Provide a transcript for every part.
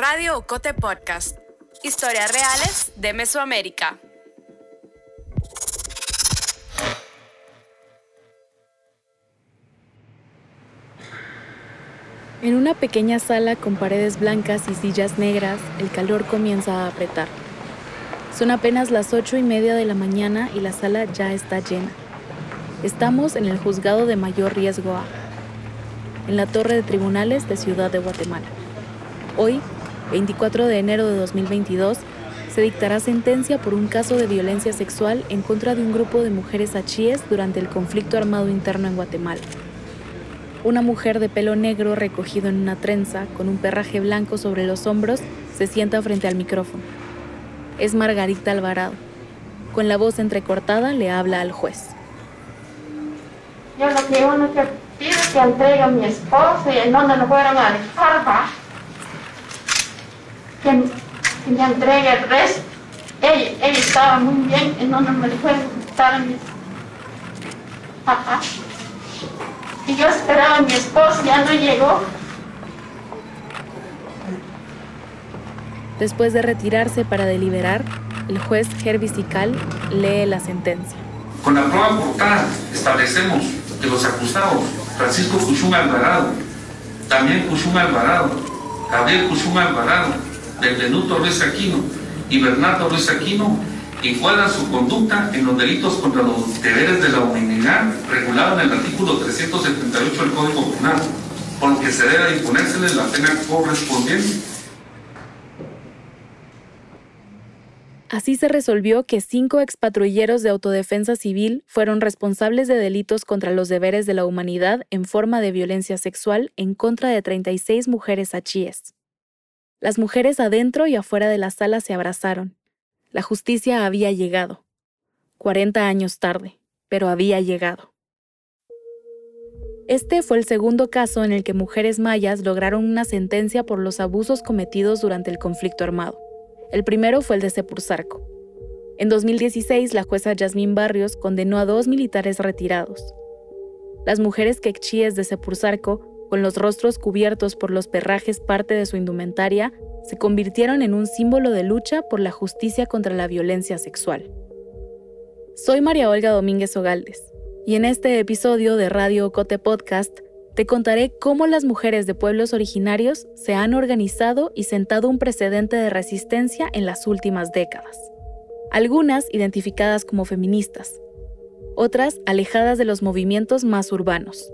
Radio Ocote Podcast. Historias reales de Mesoamérica. En una pequeña sala con paredes blancas y sillas negras, el calor comienza a apretar. Son apenas las ocho y media de la mañana y la sala ya está llena. Estamos en el juzgado de mayor riesgo A, en la torre de tribunales de Ciudad de Guatemala. Hoy, 24 de enero de 2022, se dictará sentencia por un caso de violencia sexual en contra de un grupo de mujeres achíes durante el conflicto armado interno en Guatemala. Una mujer de pelo negro recogido en una trenza, con un perraje blanco sobre los hombros, se sienta frente al micrófono. Es Margarita Alvarado. Con la voz entrecortada le habla al juez. Yo lo que uno que pido que entregue a mi esposo y en donde lo fueron a dejar. Que, que, me entregue el resto. Ella, ella estaba muy bien en donde me estar a mis papás y yo esperaba a mi esposo, ya no llegó. Después de retirarse para deliberar, el juez Herbie Sical lee la sentencia. Con la prueba portada establecemos que los acusados Francisco Cuchún Alvarado, también Cuchún Alvarado, Gabriel Cuchún Alvarado, Benvenuto Ruiz Aquino y Bernardo Ruiz Aquino encuadran su conducta en los delitos contra los deberes de la humanidad regulado en el artículo 378 del Código Penal, por lo que se debe imponérseles la pena correspondiente. Así se resolvió que cinco expatrulleros de autodefensa civil fueron responsables de delitos contra los deberes de la humanidad en forma de violencia sexual en contra de 36 mujeres achíes. Las mujeres adentro y afuera de la sala se abrazaron, la justicia había llegado. 40 años tarde, pero había llegado. Este fue el segundo caso en el que mujeres mayas lograron una sentencia por los abusos cometidos durante el conflicto armado. El primero fue el de Sepurzarco. En 2016, la jueza Yasmín Barrios condenó a dos militares retirados. Las mujeres quechíes de Sepurzarco, con los rostros cubiertos por los perrajes parte de su indumentaria, se convirtieron en un símbolo de lucha por la justicia contra la violencia sexual. Soy María Olga Domínguez Ogaldes y en este episodio de Radio Cote Podcast te contaré cómo las mujeres de pueblos originarios se han organizado y sentado un precedente de resistencia en las últimas décadas. Algunas identificadas como feministas, otras alejadas de los movimientos más urbanos.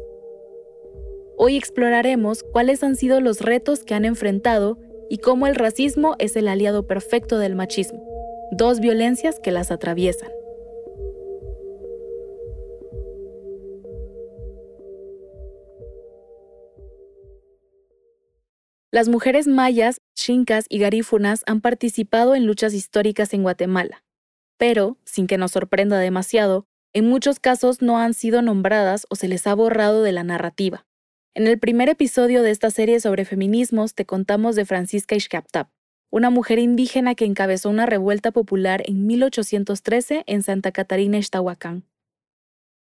Hoy exploraremos cuáles han sido los retos que han enfrentado y cómo el racismo es el aliado perfecto del machismo, dos violencias que las atraviesan. Las mujeres mayas, chincas y garífunas han participado en luchas históricas en Guatemala, pero, sin que nos sorprenda demasiado, en muchos casos no han sido nombradas o se les ha borrado de la narrativa. En el primer episodio de esta serie sobre feminismos te contamos de Francisca Ixcaptap, una mujer indígena que encabezó una revuelta popular en 1813 en Santa Catarina, Ixtahuacán.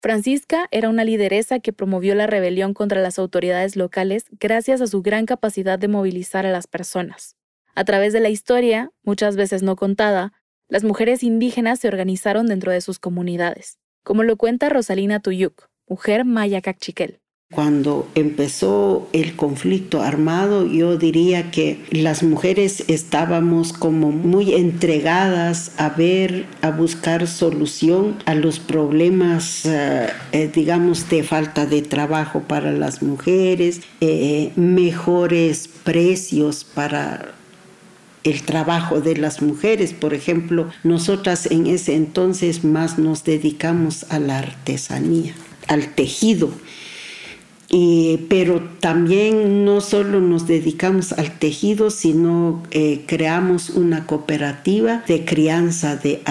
Francisca era una lideresa que promovió la rebelión contra las autoridades locales gracias a su gran capacidad de movilizar a las personas. A través de la historia, muchas veces no contada, las mujeres indígenas se organizaron dentro de sus comunidades, como lo cuenta Rosalina Tuyuk, mujer maya cachiquel. Cuando empezó el conflicto armado, yo diría que las mujeres estábamos como muy entregadas a ver, a buscar solución a los problemas, eh, eh, digamos, de falta de trabajo para las mujeres, eh, mejores precios para el trabajo de las mujeres. Por ejemplo, nosotras en ese entonces más nos dedicamos a la artesanía, al tejido pero también no solo nos dedicamos al tejido, sino eh, creamos una cooperativa de crianza de,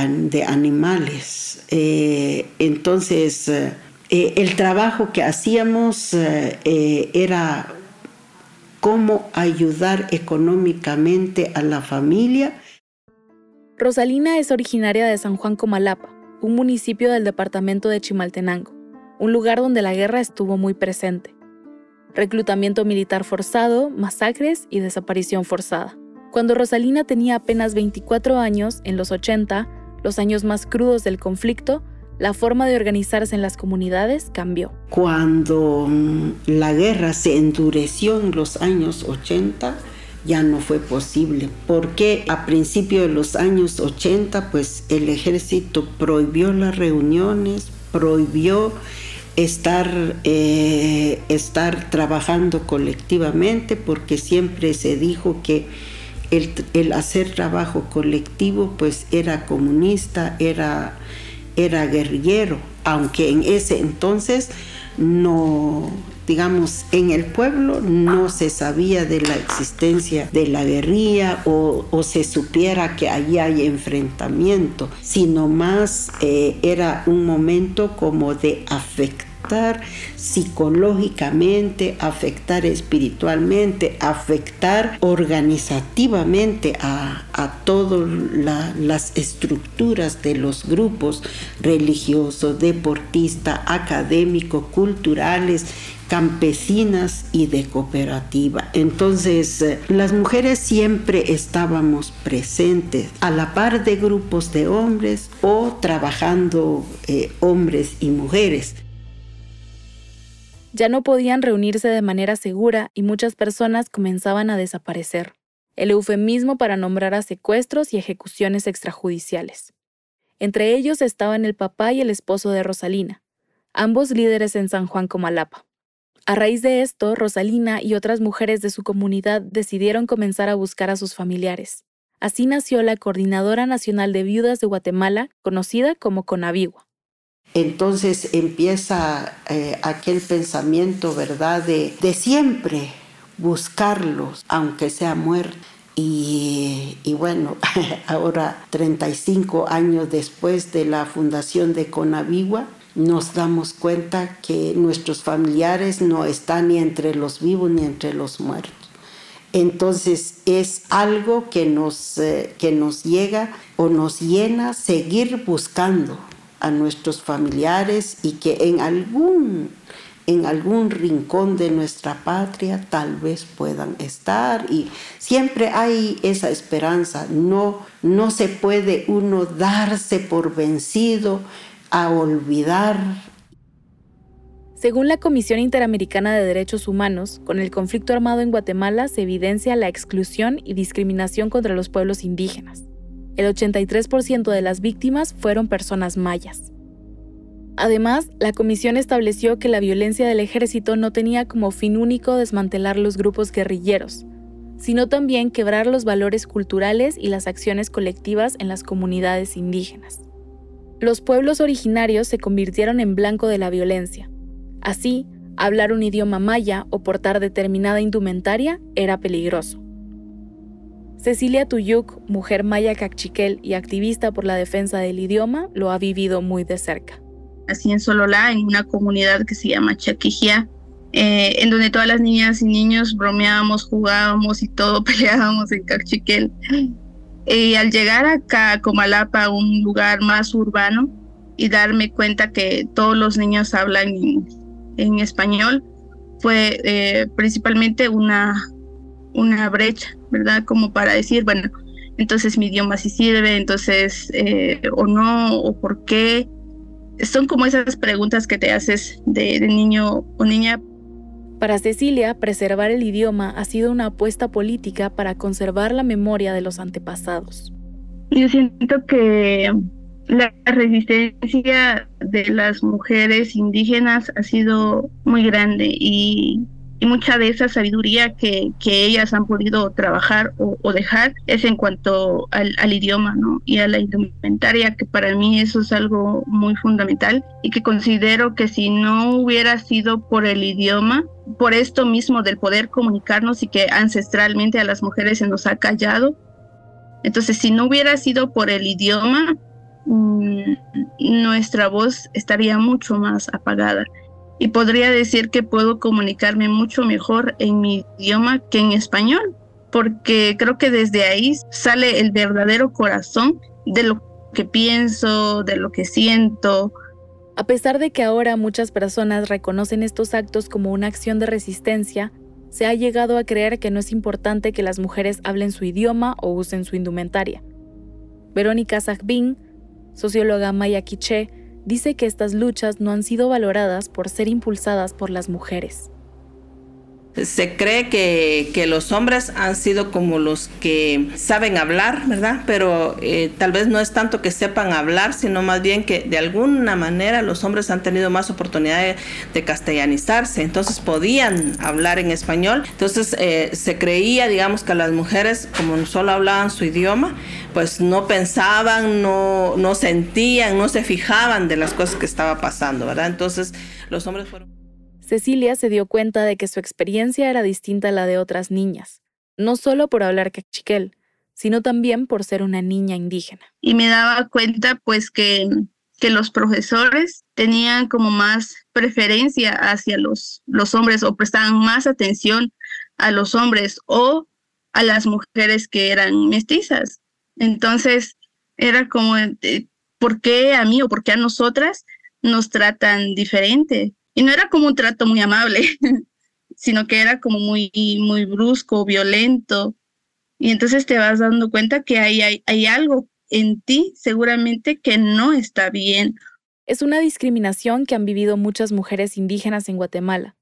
animales. Eh, entonces, eh, el trabajo que hacíamos era cómo ayudar económicamente a la familia. Rosalina es originaria de San Juan Comalapa, un municipio del departamento de Chimaltenango un lugar donde la guerra estuvo muy presente. Reclutamiento militar forzado, masacres y desaparición forzada. Cuando Rosalina tenía apenas 24 años, en los 80, los años más crudos del conflicto, la forma de organizarse en las comunidades cambió. Cuando mm, la guerra se endureció en los años 80, ya no fue posible, porque a principios de los años 80, pues el ejército prohibió las reuniones, prohibió estar, eh, estar trabajando colectivamente, porque siempre se dijo que el, el, hacer trabajo colectivo pues era comunista, era, era guerrillero, aunque en ese entonces no, digamos, en el pueblo no se sabía de la existencia de la guerrilla o, se supiera que allí hay enfrentamiento, sino más eh, era un momento como de afectar psicológicamente, afectar espiritualmente, afectar organizativamente a, todas las estructuras de los grupos religiosos, deportistas, académicos, culturales campesinas y de cooperativa. Entonces, eh, las mujeres siempre estábamos presentes a la par de grupos de hombres o trabajando eh, hombres y mujeres ya no podían reunirse de manera segura y muchas personas comenzaban a desaparecer, el eufemismo para nombrar a secuestros y ejecuciones extrajudiciales. Entre ellos estaban el papá y el esposo de Rosalina, ambos líderes en San Juan Comalapa. A raíz de esto, Rosalina y otras mujeres de su comunidad decidieron comenzar a buscar a sus familiares. Así nació la Coordinadora Nacional de Viudas de Guatemala, conocida como CONAVIGUA. Entonces empieza eh, aquel pensamiento, ¿verdad?, de, siempre buscarlos, aunque sea muerto. Y, y, bueno, ahora 35 años después de la fundación de Conavigua, nos damos cuenta que nuestros familiares no están ni entre los vivos ni entre los muertos. Entonces es algo que nos, eh, que nos llega o nos llena seguir buscando, a nuestros familiares y que en algún, en algún rincón de nuestra patria tal vez puedan estar y siempre hay esa esperanza. No, no se puede uno darse por vencido a olvidar según la Comisión Interamericana de Derechos Humanos, con el conflicto armado en Guatemala se evidencia la exclusión y discriminación contra los pueblos indígenas el 83% de las víctimas fueron personas mayas. Además, la comisión estableció que la violencia del ejército no tenía como fin único desmantelar los grupos guerrilleros, sino también quebrar los valores culturales y las acciones colectivas en las comunidades indígenas. Los pueblos originarios se convirtieron en blanco de la violencia. Así, hablar un idioma maya o portar determinada indumentaria era peligroso. Cecilia Tuyuk, mujer maya cachiquel y activista por la defensa del idioma, lo ha vivido muy de cerca. Así en Sololá, en una comunidad que se llama Chaquijía, eh, en donde todas las niñas y niños bromeábamos, jugábamos y todo peleábamos en cachiquel. Y al llegar acá a Comalapa, un lugar más urbano, y darme cuenta que todos los niños hablan en, español, fue eh, principalmente una, una brecha, ¿verdad? Como para decir, bueno, entonces mi idioma sí sirve, entonces, eh, o no, o por qué. Son como esas preguntas que te haces de, de niño o niña. Para Cecilia, preservar el idioma ha sido una apuesta política para conservar la memoria de los antepasados. Yo siento que la resistencia de las mujeres indígenas ha sido muy grande y y mucha de esa sabiduría que, que ellas han podido trabajar o, dejar es en cuanto al, al, idioma ¿no? y a la indumentaria, que para mí eso es algo muy fundamental y que considero que si no hubiera sido por el idioma, por esto mismo del poder comunicarnos y que ancestralmente a las mujeres se nos ha callado, entonces si no hubiera sido por el idioma, mm, nuestra voz estaría mucho más apagada y podría decir que puedo comunicarme mucho mejor en mi idioma que en español, porque creo que desde ahí sale el verdadero corazón de lo que pienso, de lo que siento. A pesar de que ahora muchas personas reconocen estos actos como una acción de resistencia, se ha llegado a creer que no es importante que las mujeres hablen su idioma o usen su indumentaria. Verónica Zagbin, socióloga maya quiché, dice que estas luchas no han sido valoradas por ser impulsadas por las mujeres se cree que, los hombres han sido como los que saben hablar, ¿verdad? Pero eh, tal vez no es tanto que sepan hablar, sino más bien que de alguna manera los hombres han tenido más oportunidad de, castellanizarse, entonces podían hablar en español. Entonces eh, se creía, digamos, que las mujeres, como solo hablaban su idioma, pues no pensaban, no, no sentían, no se fijaban de las cosas que estaba pasando, ¿verdad? Entonces los hombres fueron... Cecilia se dio cuenta de que su experiencia era distinta a la de otras niñas, no solo por hablar cachiquel, sino también por ser una niña indígena. Y me daba cuenta pues que, que los profesores tenían como más preferencia hacia los, los hombres o prestaban más atención a los hombres o a las mujeres que eran mestizas. Entonces era como, eh, ¿por qué a mí o por qué a nosotras nos tratan diferente? Y no era como un trato muy amable, sino que era como muy, muy brusco, violento. Y entonces te vas dando cuenta que hay, hay, hay algo en ti seguramente que no está bien. Es una discriminación que han vivido muchas mujeres indígenas en Guatemala.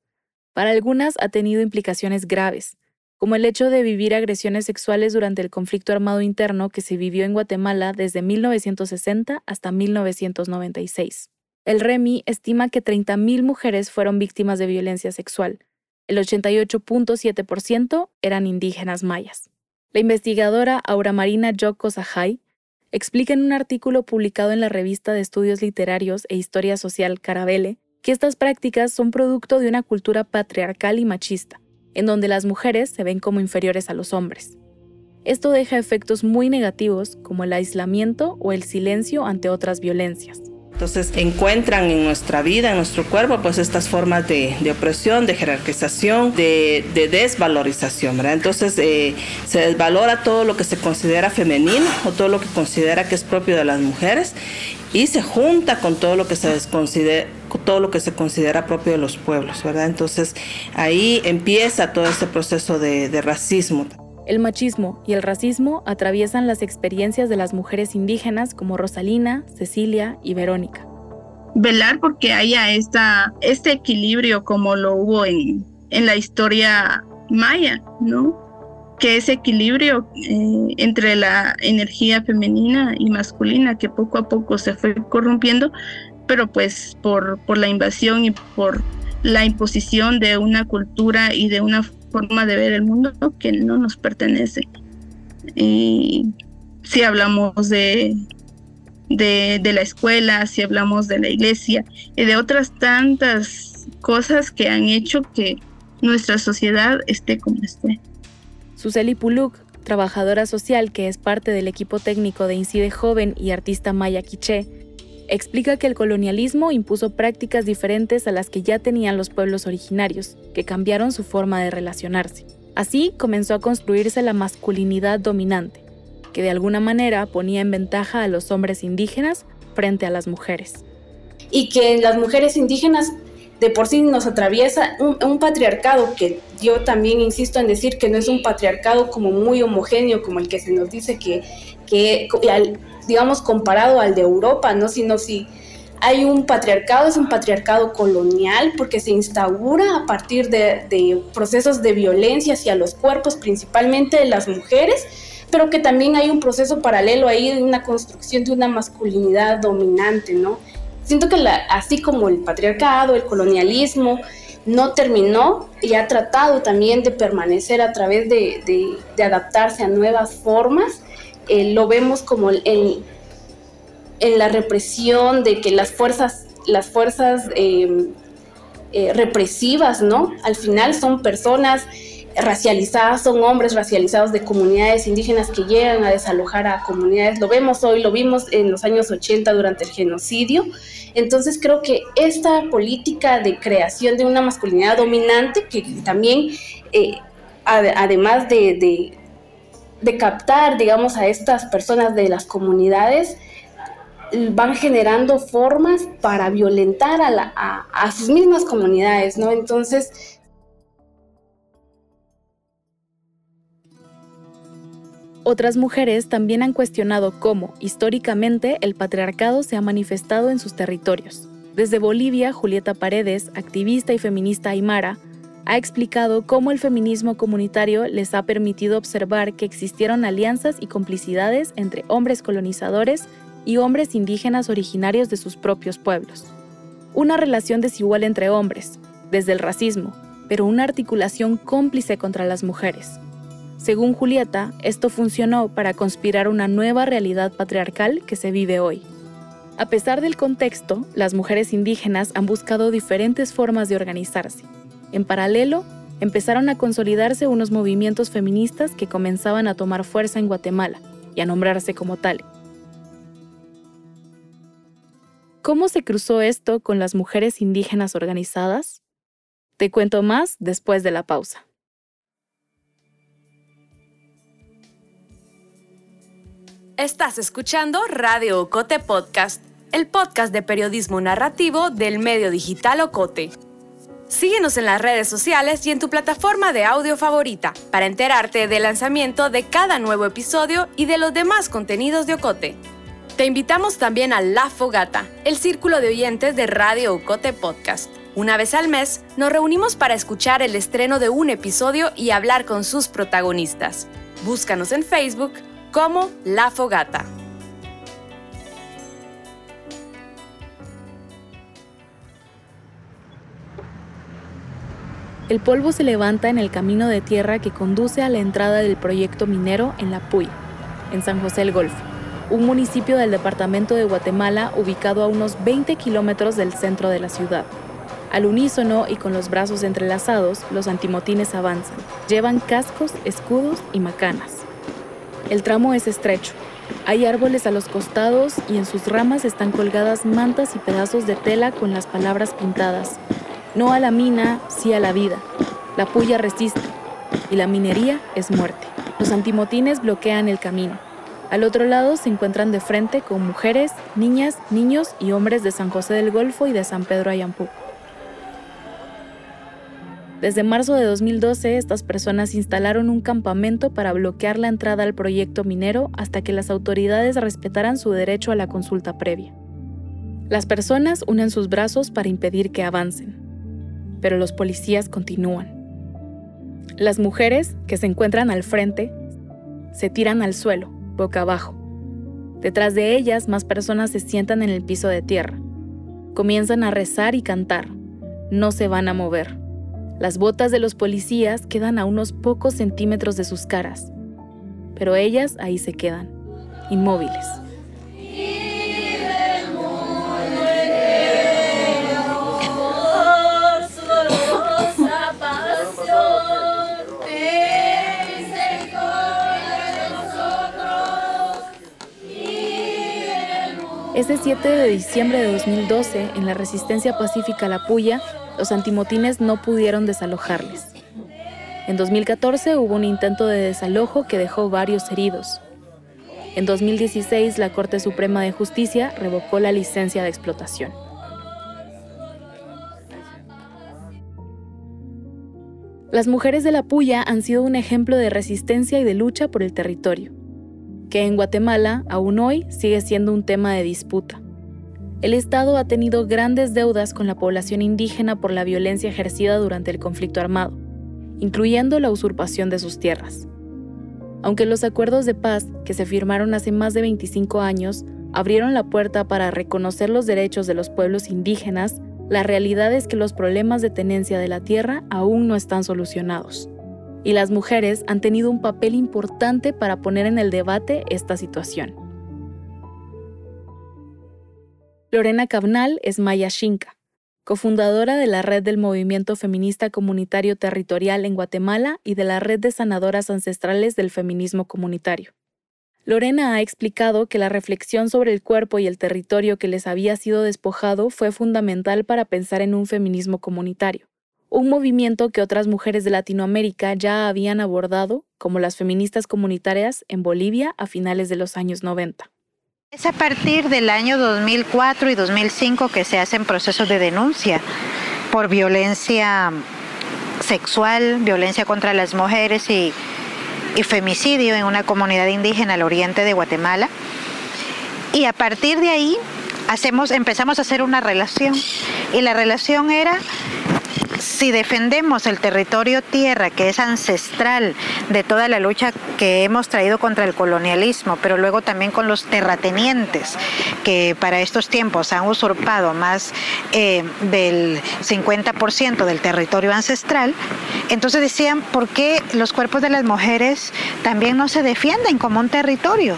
Para algunas ha tenido implicaciones graves, como el hecho de vivir agresiones sexuales durante el conflicto armado interno que se vivió en Guatemala desde 1960 hasta 1996. El REMI estima que 30.000 mujeres fueron víctimas de violencia sexual. El 88.7% eran indígenas mayas. La investigadora Aura Marina Yoko Sahai explica en un artículo publicado en la revista de estudios literarios e historia social Carabele que estas prácticas son producto de una cultura patriarcal y machista, en donde las mujeres se ven como inferiores a los hombres. Esto deja efectos muy negativos como el aislamiento o el silencio ante otras violencias. Entonces encuentran en nuestra vida, en nuestro cuerpo, pues estas formas de, opresión, de jerarquización, de, desvalorización, ¿verdad? Entonces eh, se desvalora todo lo que se considera femenino o todo lo que considera que es propio de las mujeres y se junta con todo lo que se desconsidera todo lo que se considera propio de los pueblos, ¿verdad? Entonces ahí empieza todo ese proceso de, de racismo. El machismo y el racismo atraviesan las experiencias de las mujeres indígenas como Rosalina, Cecilia y Verónica. Velar porque haya esta, este equilibrio como lo hubo en, en la historia maya, ¿no? Que ese equilibrio eh, entre la energía femenina y masculina que poco a poco se fue corrompiendo, pero pues por, por la invasión y por la imposición de una cultura y de una forma de ver el mundo que no nos pertenece. Y si hablamos de, de, la escuela, si hablamos de la iglesia y de otras tantas cosas que han hecho que nuestra sociedad esté como esté. Suseli Puluk, trabajadora social que es parte del equipo técnico de Incide Joven y artista maya quiché, explica que el colonialismo impuso prácticas diferentes a las que ya tenían los pueblos originarios, que cambiaron su forma de relacionarse. Así comenzó a construirse la masculinidad dominante, que de alguna manera ponía en ventaja a los hombres indígenas frente a las mujeres. Y que las mujeres indígenas de por sí nos atraviesa un, patriarcado que yo también insisto en decir que no es un patriarcado como muy homogéneo como el que se nos dice que, que digamos, comparado al de Europa, ¿no? Sino si hay un patriarcado, es un patriarcado colonial porque se instaura a partir de, procesos de violencia hacia los cuerpos, principalmente de las mujeres, pero que también hay un proceso paralelo ahí de una construcción de una masculinidad dominante, ¿no? Siento que así como el patriarcado, el colonialismo, no terminó y ha tratado también de permanecer a través de adaptarse a nuevas formas, eh, lo vemos como en, en, la represión de que las fuerzas, las fuerzas em, eh, represivas, ¿no? Al final son personas racializadas, son hombres racializados de comunidades indígenas que llegan a desalojar a comunidades. Lo vemos hoy, lo vimos en los años 80 durante el genocidio. Entonces creo que esta política de creación de una masculinidad dominante, que también, eh, además de, de de captar, digamos, a estas personas de las comunidades, van generando formas para violentar a, a, sus mismas comunidades, ¿no? Entonces, Otras mujeres también han cuestionado cómo, históricamente, el patriarcado se ha manifestado en sus territorios. Desde Bolivia, Julieta Paredes, activista y feminista aymara, ha explicado cómo el feminismo comunitario les ha permitido observar que existieron alianzas y complicidades entre hombres colonizadores y hombres indígenas originarios de sus propios pueblos. Una relación desigual entre hombres, desde el racismo, pero una articulación cómplice contra las mujeres. Según Julieta, esto funcionó para conspirar una nueva realidad patriarcal que se vive hoy. A pesar del contexto, las mujeres indígenas han buscado diferentes formas de organizarse. En paralelo, empezaron a consolidarse unos movimientos feministas que comenzaban a tomar fuerza en Guatemala y a nombrarse como tal. ¿Cómo se cruzó esto con las mujeres indígenas organizadas? Te cuento más después de la pausa. Estás escuchando Radio Ocote Podcast el podcast de periodismo narrativo del medio digital Ocote. Síguenos en las redes sociales y en tu plataforma de audio favorita para enterarte del lanzamiento de cada nuevo episodio y de los demás contenidos de Ocote. Te invitamos también a La Fogata, el círculo de oyentes de Radio Ocote Podcast. Una vez al mes nos reunimos para escuchar el estreno de un episodio y hablar con sus protagonistas. Búscanos en Facebook como La Fogata. El polvo se levanta en el camino de tierra que conduce a la entrada del proyecto minero en La Puy, en San José el Golfo, un municipio del departamento de Guatemala ubicado a unos 20 kilómetros del centro de la ciudad. Al unísono y con los brazos entrelazados, los antimotines avanzan. Llevan cascos, escudos y macanas. El tramo es estrecho. Hay árboles a los costados y en sus ramas están colgadas mantas y pedazos de tela con las palabras pintadas no a la mina, sí a la vida. La puya resiste y la minería es muerte. Los antimotines bloquean el camino. Al otro lado se encuentran de frente con mujeres, niñas, niños y hombres de San José del Golfo y de San Pedro Ayampú. Desde marzo de 2012, estas personas instalaron un campamento para bloquear la entrada al proyecto minero hasta que las autoridades respetaran su derecho a la consulta previa. Las personas unen sus brazos para impedir que avancen pero los policías continúan. Las mujeres, que se encuentran al frente, se tiran al suelo, boca abajo. Detrás de ellas, más personas se sientan en el piso de tierra. Comienzan a rezar y cantar. No se van a mover. Las botas de los policías quedan a unos pocos centímetros de sus caras, pero ellas ahí se quedan, inmóviles. Ese 7 de diciembre de 2012, en la resistencia pacífica a La Puya, los antimotines no pudieron desalojarles. En 2014 hubo un intento de desalojo que dejó varios heridos. En 2016, la Corte Suprema de Justicia revocó la licencia de explotación. Las mujeres de la Puya han sido un ejemplo de resistencia y de lucha por el territorio que en Guatemala aún hoy sigue siendo un tema de disputa. El Estado ha tenido grandes deudas con la población indígena por la violencia ejercida durante el conflicto armado, incluyendo la usurpación de sus tierras. Aunque los acuerdos de paz que se firmaron hace más de 25 años abrieron la puerta para reconocer los derechos de los pueblos indígenas, la realidad es que los problemas de tenencia de la tierra aún no están solucionados y las mujeres han tenido un papel importante para poner en el debate esta situación. Lorena Cabnal es Maya Shinka, cofundadora de la Red del Movimiento Feminista Comunitario Territorial en Guatemala y de la Red de Sanadoras Ancestrales del Feminismo Comunitario. Lorena ha explicado que la reflexión sobre el cuerpo y el territorio que les había sido despojado fue fundamental para pensar en un feminismo comunitario un movimiento que otras mujeres de Latinoamérica ya habían abordado, como las feministas comunitarias en Bolivia a finales de los años 90. Es a partir del año 2004 y 2005 que se hacen procesos de denuncia por violencia sexual, violencia contra las mujeres y, y femicidio en una comunidad indígena al oriente de Guatemala. Y a partir de ahí hacemos, empezamos a hacer una relación. Y la relación era si defendemos el territorio tierra, que es ancestral de toda la lucha que hemos traído contra el colonialismo, pero luego también con los terratenientes, que para estos tiempos han usurpado más eh, del 50% del territorio ancestral, entonces decían, ¿por qué los cuerpos de las mujeres también no se defienden como un territorio?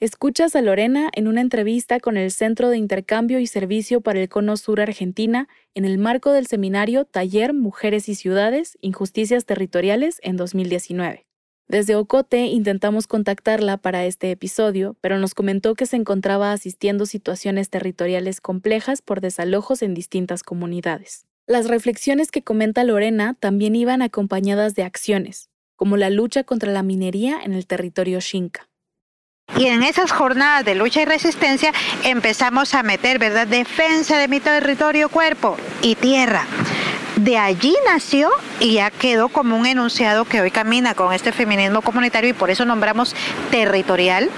Escuchas a Lorena en una entrevista con el Centro de Intercambio y Servicio para el Cono Sur Argentina en el marco del seminario Taller Mujeres y Ciudades, Injusticias Territoriales en 2019. Desde Ocote intentamos contactarla para este episodio, pero nos comentó que se encontraba asistiendo situaciones territoriales complejas por desalojos en distintas comunidades. Las reflexiones que comenta Lorena también iban acompañadas de acciones, como la lucha contra la minería en el territorio Xinca. Y en esas jornadas de lucha y resistencia empezamos a meter, ¿verdad? Defensa de mi territorio, cuerpo y tierra. De allí nació y ya quedó como un enunciado que hoy camina con este feminismo comunitario y por eso nombramos territorial,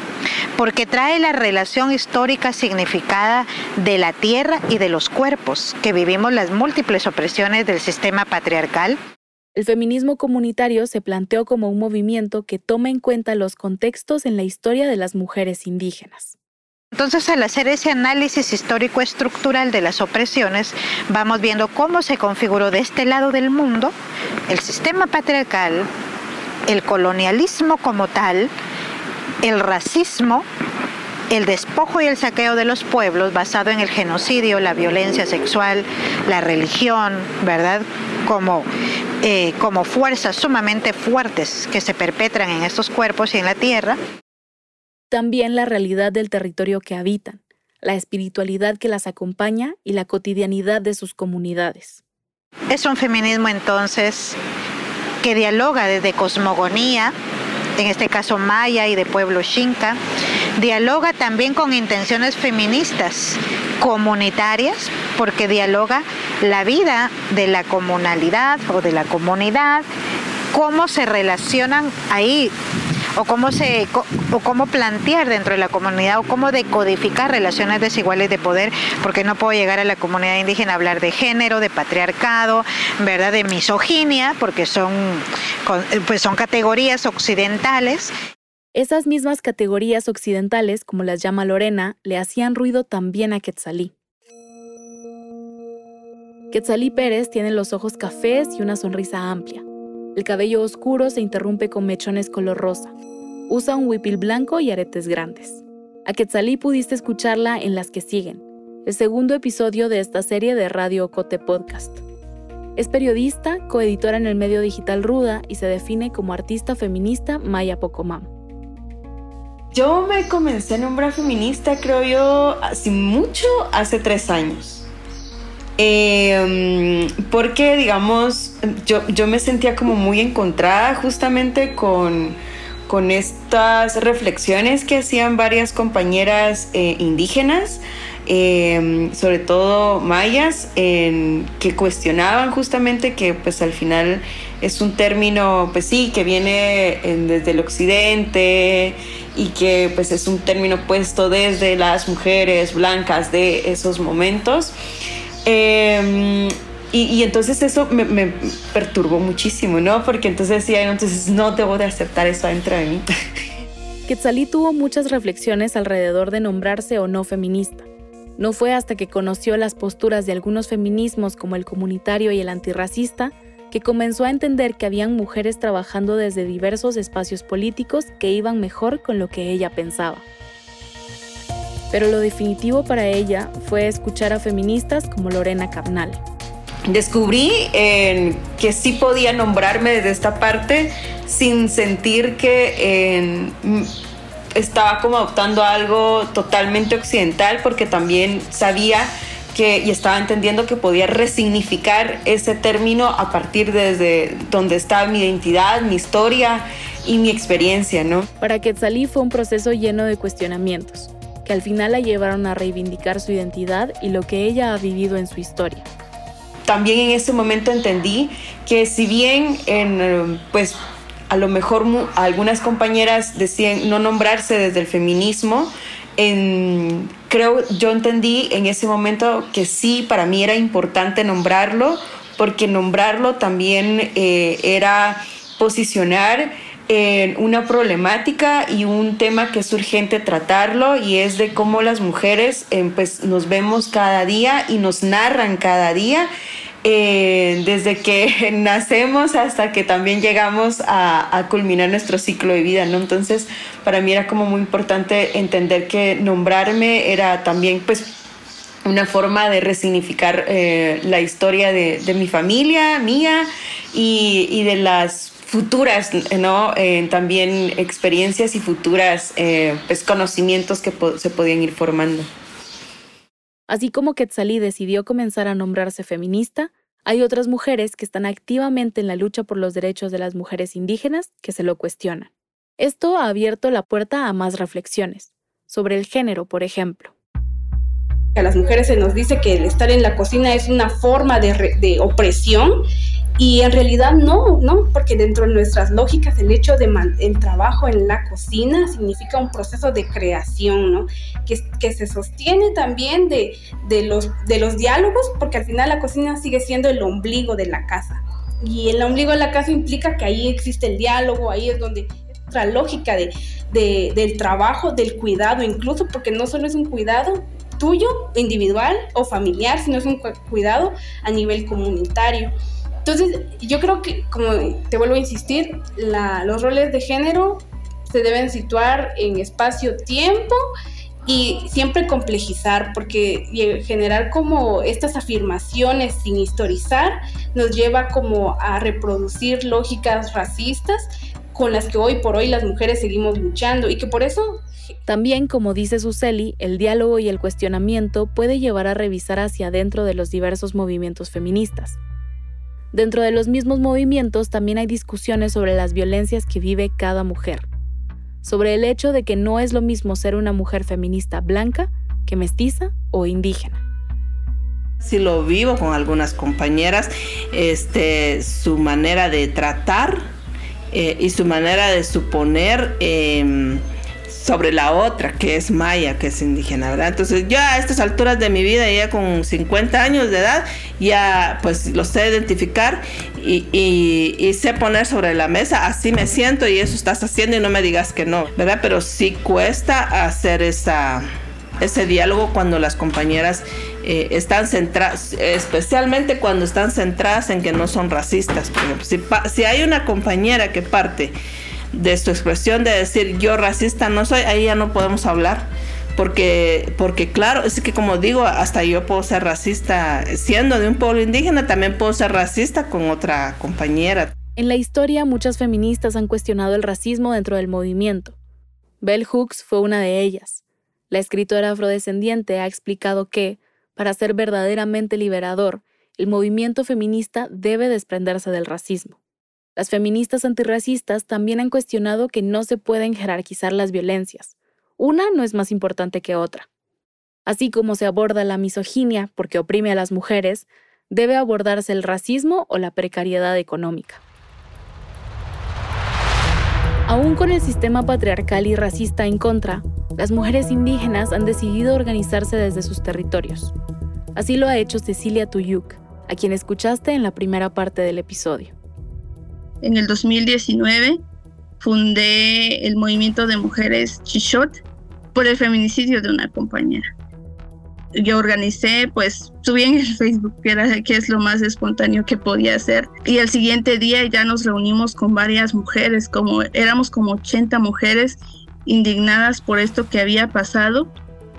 porque trae la relación histórica significada de la tierra y de los cuerpos que vivimos las múltiples opresiones del sistema patriarcal el feminismo comunitario se planteó como un movimiento que toma en cuenta los contextos en la historia de las mujeres indígenas. Entonces, al hacer ese análisis histórico estructural de las opresiones, vamos viendo cómo se configuró de este lado del mundo el sistema patriarcal, el colonialismo como tal, el racismo, el despojo y el saqueo de los pueblos basado en el genocidio, la violencia sexual, la religión, ¿verdad? Como eh, como fuerzas sumamente fuertes que se perpetran en estos cuerpos y en la tierra. También la realidad del territorio que habitan, la espiritualidad que las acompaña y la cotidianidad de sus comunidades. Es un feminismo entonces que dialoga desde cosmogonía, en este caso maya y de pueblo xinca, dialoga también con intenciones feministas comunitarias, porque dialoga la vida de la comunalidad o de la comunidad, cómo se relacionan ahí o cómo se o cómo plantear dentro de la comunidad o cómo decodificar relaciones desiguales de poder, porque no puedo llegar a la comunidad indígena a hablar de género, de patriarcado, verdad, de misoginia, porque son pues son categorías occidentales. Esas mismas categorías occidentales, como las llama Lorena, le hacían ruido también a Quetzalí. Quetzalí Pérez tiene los ojos cafés y una sonrisa amplia. El cabello oscuro se interrumpe con mechones color rosa. Usa un huipil blanco y aretes grandes. A Quetzalí pudiste escucharla en las que siguen, el segundo episodio de esta serie de Radio Cote Podcast. Es periodista, coeditora en el medio digital Ruda y se define como artista feminista Maya Pocomam. Yo me comencé a nombrar feminista, creo yo, hace mucho, hace tres años. Eh, porque, digamos, yo, yo, me sentía como muy encontrada justamente con, con estas reflexiones que hacían varias compañeras eh, indígenas, eh, sobre todo mayas, en, que cuestionaban justamente que pues al final es un término, pues sí, que viene desde el occidente y que pues es un término puesto desde las mujeres blancas de esos momentos. Em, y, entonces eso me, perturbó muchísimo, ¿no? Porque entonces decía, entonces no debo de aceptar eso dentro de mí. Quetzalí tuvo muchas reflexiones alrededor de nombrarse o no feminista. No fue hasta que conoció las posturas de algunos feminismos como el comunitario y el antirracista que comenzó a entender que habían mujeres trabajando desde diversos espacios políticos que iban mejor con lo que ella pensaba pero lo definitivo para ella fue escuchar a feministas como Lorena Cabnal. Descubrí que sí podía nombrarme desde esta parte sin sentir que estaba como adoptando algo totalmente occidental, porque también sabía que, y estaba entendiendo que podía resignificar ese término a partir desde donde estaba mi identidad, mi historia y mi experiencia, ¿no? Para Quetzalí fue un proceso lleno de cuestionamientos que al final la llevaron a reivindicar su identidad y lo que ella ha vivido en su historia. También en ese momento entendí que si bien en, pues a lo mejor algunas compañeras decían no nombrarse desde el feminismo, en, creo, yo entendí en ese momento que sí, para mí era importante nombrarlo, porque nombrarlo también eh, era posicionar en una problemática y un tema que es urgente tratarlo y es de cómo las mujeres eh, pues, nos vemos cada día y nos narran cada día eh, desde que nacemos hasta que también llegamos a, culminar nuestro ciclo de vida, ¿no? Entonces, para mí era como muy importante entender que nombrarme era también, pues, una forma de resignificar eh, la historia de, mi familia, mía y, de las futuras, ¿no? Eh, también experiencias y futuras pues, conocimientos que se podían ir formando. Así como Quetzalí decidió comenzar a nombrarse feminista, hay otras mujeres que están activamente en la lucha por los derechos de las mujeres indígenas que se lo cuestionan. Esto ha abierto la puerta a más reflexiones, sobre el género, por ejemplo a las mujeres se nos dice que el estar en la cocina es una forma de, opresión y en realidad no, ¿no? Porque dentro de nuestras lógicas el hecho de el trabajo en la cocina significa un proceso de creación, ¿no? Que, que se sostiene también de, de, los, de los diálogos, porque al final la cocina sigue siendo el ombligo de la casa. Y el ombligo de la casa implica que ahí existe el diálogo, ahí es donde otra lógica de, de, del trabajo, del cuidado, incluso porque no solo es un cuidado, tuyo, individual o familiar, sino es un cuidado a nivel comunitario. Entonces, yo creo que, como te vuelvo a insistir, los roles de género se deben situar en espacio-tiempo y siempre complejizar, porque generar como estas afirmaciones sin historizar nos lleva como a reproducir lógicas racistas con las que hoy por hoy las mujeres seguimos luchando y que por eso también, como dice Suseli, el diálogo y el cuestionamiento puede llevar a revisar hacia adentro de los diversos movimientos feministas. Dentro de los mismos movimientos también hay discusiones sobre las violencias que vive cada mujer, sobre el hecho de que no es lo mismo ser una mujer feminista blanca que mestiza o indígena. Si lo vivo con algunas compañeras, este, su manera de tratar eh, y su manera de suponer em, sobre la otra, que es maya, que es indígena, ¿verdad? Entonces yo a estas alturas de mi vida, ya con 50 años de edad, ya pues lo sé identificar y, y, sé poner sobre la mesa, así me siento y eso estás haciendo y no me digas que no, ¿verdad? Pero sí cuesta hacer esa ese diálogo cuando las compañeras eh, están centradas, especialmente cuando están centradas en que no son racistas. Por ejemplo, si, si hay una compañera que parte de su expresión de decir yo racista no soy, ahí ya no podemos hablar. Porque, porque claro, es que como digo, hasta yo puedo ser racista siendo de un pueblo indígena, también puedo ser racista con otra compañera. En la historia, muchas feministas han cuestionado el racismo dentro del movimiento. Bell Hooks fue una de ellas. La escritora afrodescendiente ha explicado que, para ser verdaderamente liberador, el movimiento feminista debe desprenderse del racismo. Las feministas antirracistas también han cuestionado que no se pueden jerarquizar las violencias. Una no es más importante que otra. Así como se aborda la misoginia porque oprime a las mujeres, debe abordarse el racismo o la precariedad económica. Aún con el sistema patriarcal y racista en contra, las mujeres indígenas han decidido organizarse desde sus territorios. Así lo ha hecho Cecilia Tuyuk, a quien escuchaste en la primera parte del episodio. En el 2019 fundé el movimiento de mujeres Chichot por el feminicidio de una compañera. Yo organicé, pues subí en el Facebook, que, que es lo más espontáneo que podía hacer. Y el siguiente día ya nos reunimos con varias mujeres, como éramos como 80 mujeres indignadas por esto que había pasado.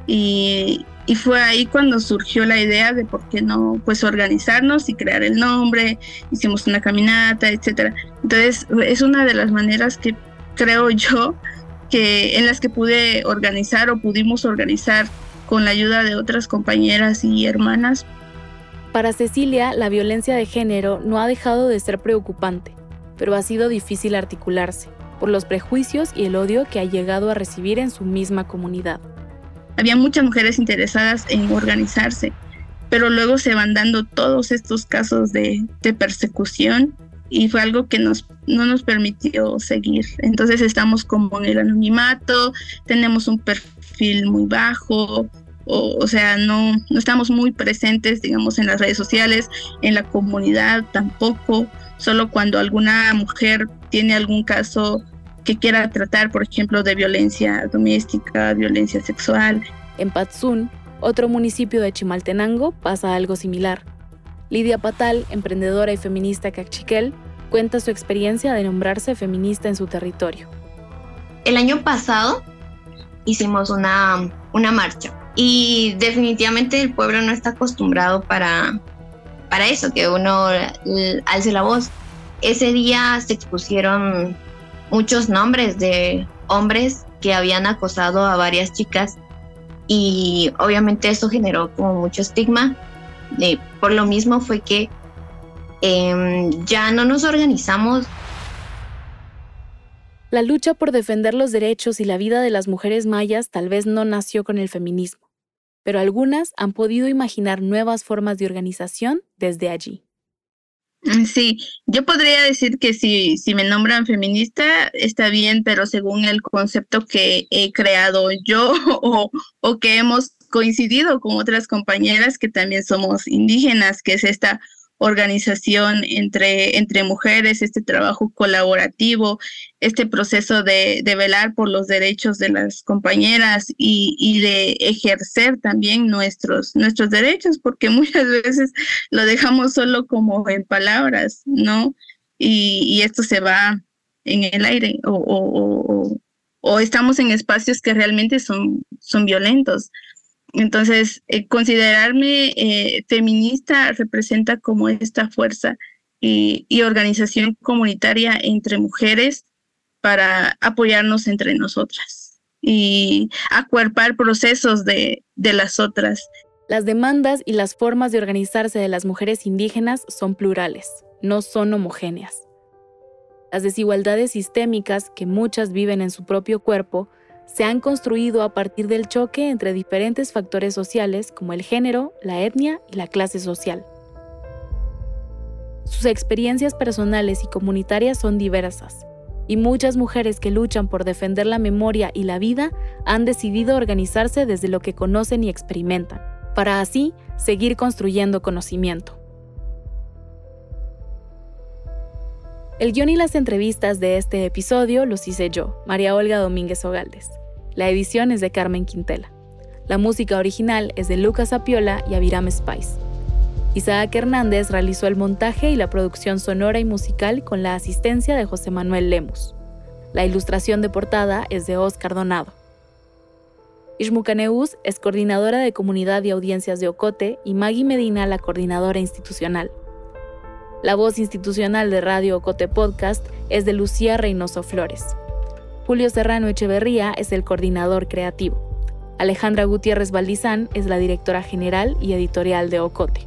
Y, y fue ahí cuando surgió la idea de por qué no pues organizarnos y crear el nombre, hicimos una caminata, etcétera. Entonces, es una de las maneras que creo yo que en las que pude organizar o pudimos organizar con la ayuda de otras compañeras y hermanas. Para Cecilia, la violencia de género no ha dejado de ser preocupante, pero ha sido difícil articularse por los prejuicios y el odio que ha llegado a recibir en su misma comunidad había muchas mujeres interesadas en organizarse, pero luego se van dando todos estos casos de, persecución y fue algo que nos, no nos permitió seguir. Entonces estamos como en el anonimato, tenemos un perfil muy bajo, o, o, sea, no, no estamos muy presentes, digamos, en las redes sociales, en la comunidad tampoco, solo cuando alguna mujer tiene algún caso que quiera tratar, por ejemplo, de violencia doméstica, violencia sexual. En Patsun, otro municipio de Chimaltenango, pasa algo similar. Lidia Patal, emprendedora y feminista cachiquel, cuenta su experiencia de nombrarse feminista en su territorio. El año pasado hicimos una, una marcha y definitivamente el pueblo no está acostumbrado para, para eso, que uno alce la voz. Ese día se expusieron muchos nombres de hombres que habían acosado a varias chicas y obviamente eso generó como mucho estigma. Eh, por lo mismo fue que em, ya no nos organizamos. La lucha por defender los derechos y la vida de las mujeres mayas tal vez no nació con el feminismo, pero algunas han podido imaginar nuevas formas de organización desde allí. Mm, sí, yo podría decir que si, si me nombran feminista está bien, pero según el concepto que he creado yo o, o que hemos coincidido con otras compañeras que también somos indígenas, que es esta organización entre, entre mujeres, este trabajo colaborativo, este proceso de, de velar por los derechos de las compañeras y, y, de ejercer también nuestros, nuestros derechos, porque muchas veces lo dejamos solo como en palabras, ¿no? Y, y esto se va en el aire o, o, estamos en espacios que realmente son, son violentos. Entonces, eh, considerarme eh, feminista representa como esta fuerza y, organización comunitaria entre mujeres para apoyarnos entre nosotras y acuerpar procesos de, de las otras. Las demandas y las formas de organizarse de las mujeres indígenas son plurales, no son homogéneas. Las desigualdades sistémicas que muchas viven en su propio cuerpo se han construido a partir del choque entre diferentes factores sociales como el género, la etnia y la clase social. Sus experiencias personales y comunitarias son diversas, y muchas mujeres que luchan por defender la memoria y la vida han decidido organizarse desde lo que conocen y experimentan, para así seguir construyendo conocimiento. El guion y las entrevistas de este episodio los hice yo, María Olga Domínguez Ogaldes. La edición es de Carmen Quintela. La música original es de Lucas Apiola y Aviram Spice. Isaac Hernández realizó el montaje y la producción sonora y musical con la asistencia de José Manuel Lemus. La ilustración de portada es de Oscar Donado. Ishmucaneus es coordinadora de comunidad y audiencias de Ocote y Maggie Medina la coordinadora institucional. La voz institucional de Radio Ocote Podcast es de Lucía Reynoso Flores. Julio Serrano Echeverría es el coordinador creativo. Alejandra Gutiérrez Valdizán es la directora general y editorial de Ocote.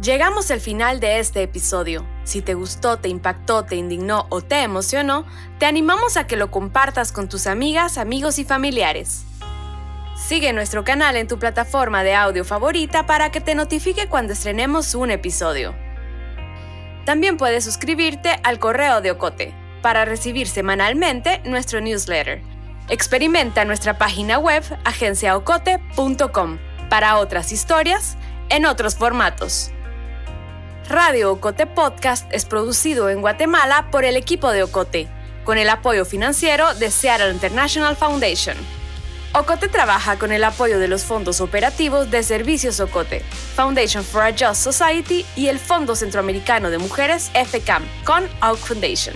Llegamos al final de este episodio. Si te gustó, te impactó, te indignó o te emocionó, te animamos a que lo compartas con tus amigas, amigos y familiares. Sigue nuestro canal en tu plataforma de audio favorita para que te notifique cuando estrenemos un episodio. También puedes suscribirte al correo de Ocote para recibir semanalmente nuestro newsletter. Experimenta nuestra página web agenciaocote.com para otras historias en otros formatos. Radio Ocote Podcast es producido en Guatemala por el equipo de Ocote, con el apoyo financiero de Seattle International Foundation. Ocote trabaja con el apoyo de los fondos operativos de Servicios Ocote, Foundation for a Just Society y el Fondo Centroamericano de Mujeres FCAM con Oak Foundation.